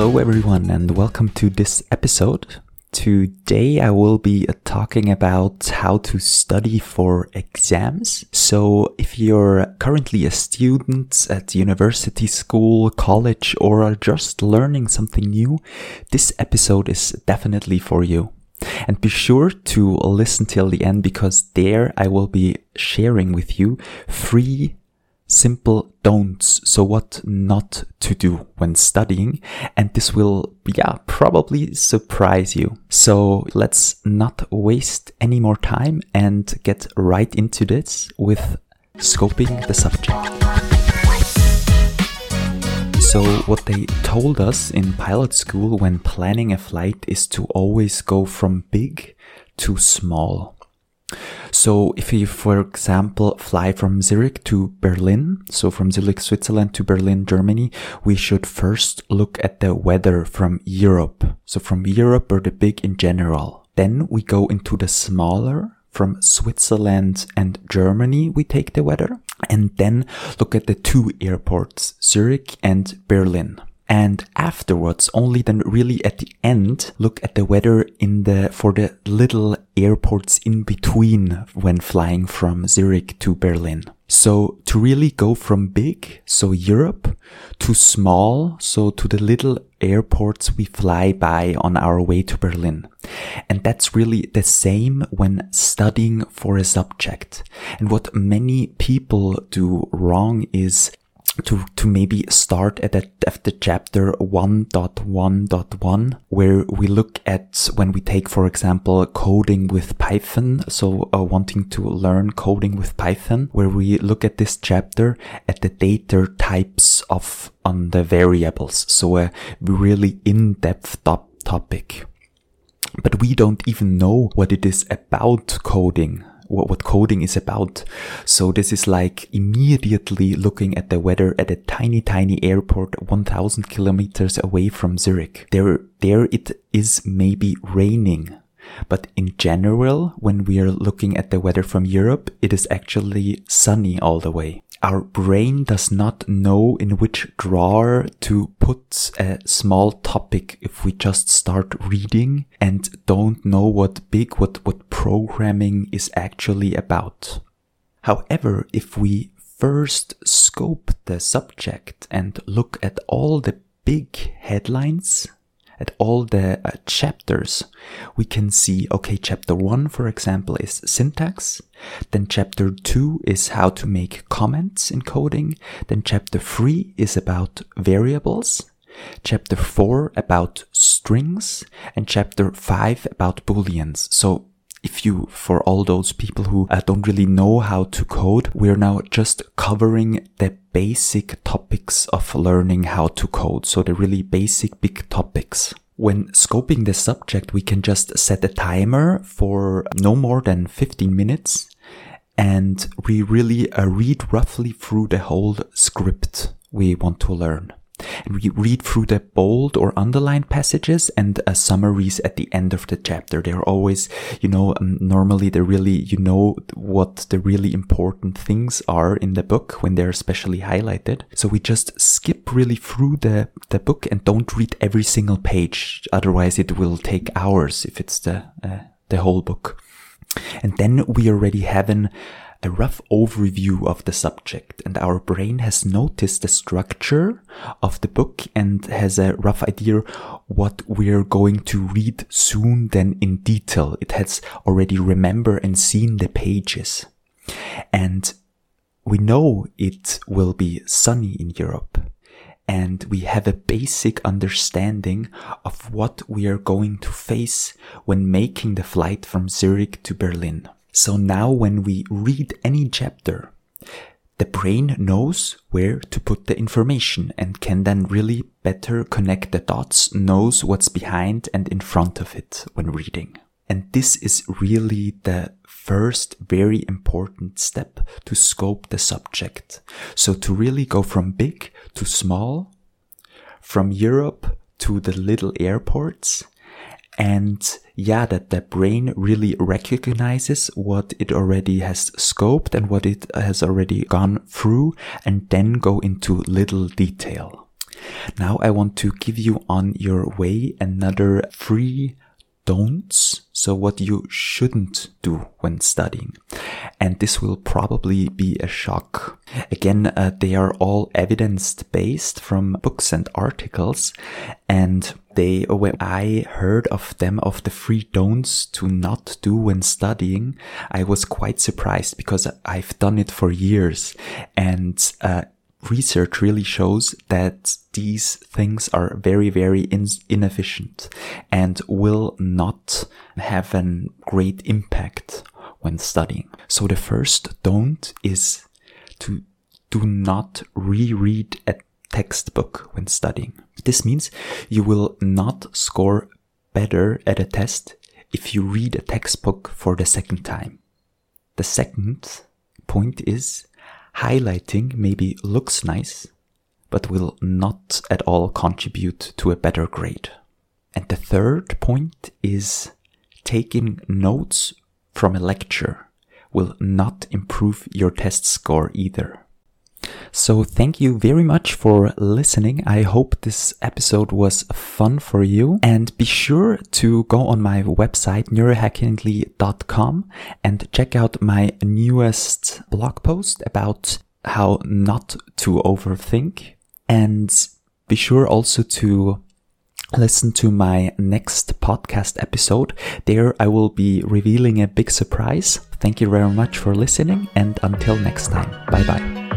everyone, and welcome to this episode. Today I will be talking about how to study for exams. So if you're currently a student at university, school, college, or are just learning something new, this episode is definitely for you. And be sure to listen till the end because there I will be sharing with you three simple don'ts. So what not to do when studying. And this will, yeah, probably surprise you. So let's not waste any more time and get right into this with scoping the subject. So, what they told us in pilot school when planning a flight is to always go from big to small. So if you, for example, fly from Zurich to Berlin, so from Zurich, Switzerland to Berlin, Germany, we should first look at the weather from Europe. So from Europe or the big in general. Then we go into the smaller from Switzerland and Germany, we take the weather and then look at the two airports, Zurich and Berlin and afterwards only then really at the end look at the weather in the for the little airports in between when flying from Zurich to Berlin. So to really go from big, so Europe, to small, so to the little airports we fly by on our way to Berlin. And that's really the same when studying for a subject. And what many people do wrong is to, to maybe start at, the, at the chapter 1.1.1 where we look at when we take for example coding with python so uh, wanting to learn coding with python where we look at this chapter at the data types of on the variables. So a really in-depth top topic. But we don't even know what it is about coding what, coding is about. So this is like immediately looking at the weather at a tiny, tiny airport 1000 kilometers away from Zurich. There, there it is maybe raining. But in general, when we are looking at the weather from Europe, it is actually sunny all the way our brain does not know in which drawer to put a small topic if we just start reading and don't know what big, what, what programming is actually about. However, if we first scope the subject and look at all the big headlines, at all the uh, chapters, we can see, okay, chapter one, for example, is syntax. Then chapter two is how to make comments in coding. Then chapter three is about variables. Chapter four about strings and chapter five about booleans. So if you, for all those people who uh, don't really know how to code, we're now just covering the basic topics of learning how to code. So the really basic big topics. When scoping the subject, we can just set a timer for no more than 15 minutes. And we really uh, read roughly through the whole script we want to learn and we read through the bold or underlined passages and uh, summaries at the end of the chapter. They're always, you know, um, normally they're really, you know, what the really important things are in the book when they're especially highlighted. So we just skip really through the, the book and don't read every single page. Otherwise it will take hours if it's the, uh, the whole book. And then we already have an a rough overview of the subject and our brain has noticed the structure of the book and has a rough idea what we're going to read soon then in detail. It has already remember and seen the pages. And we know it will be sunny in Europe and we have a basic understanding of what we are going to face when making the flight from Zurich to Berlin. So now when we read any chapter, the brain knows where to put the information and can then really better connect the dots, knows what's behind and in front of it when reading. And this is really the first very important step to scope the subject. So to really go from big to small, from Europe to the little airports, and yeah, that the brain really recognizes what it already has scoped and what it has already gone through and then go into little detail. Now I want to give you on your way another free don'ts. So what you shouldn't do when studying. And this will probably be a shock. Again, uh, they are all evidence based from books and articles. And they, when I heard of them, of the three don'ts to not do when studying, I was quite surprised because I've done it for years. And, uh, research really shows that these things are very, very in- inefficient and will not have a great impact when studying. So the first don't is to do not reread a textbook when studying. This means you will not score better at a test if you read a textbook for the second time. The second point is highlighting maybe looks nice, but will not at all contribute to a better grade. And the third point is taking notes from a lecture will not improve your test score either. So thank you very much for listening. I hope this episode was fun for you and be sure to go on my website neurohackingly.com and check out my newest blog post about how not to overthink and be sure also to listen to my next podcast episode. There I will be revealing a big surprise. Thank you very much for listening and until next time. Bye bye.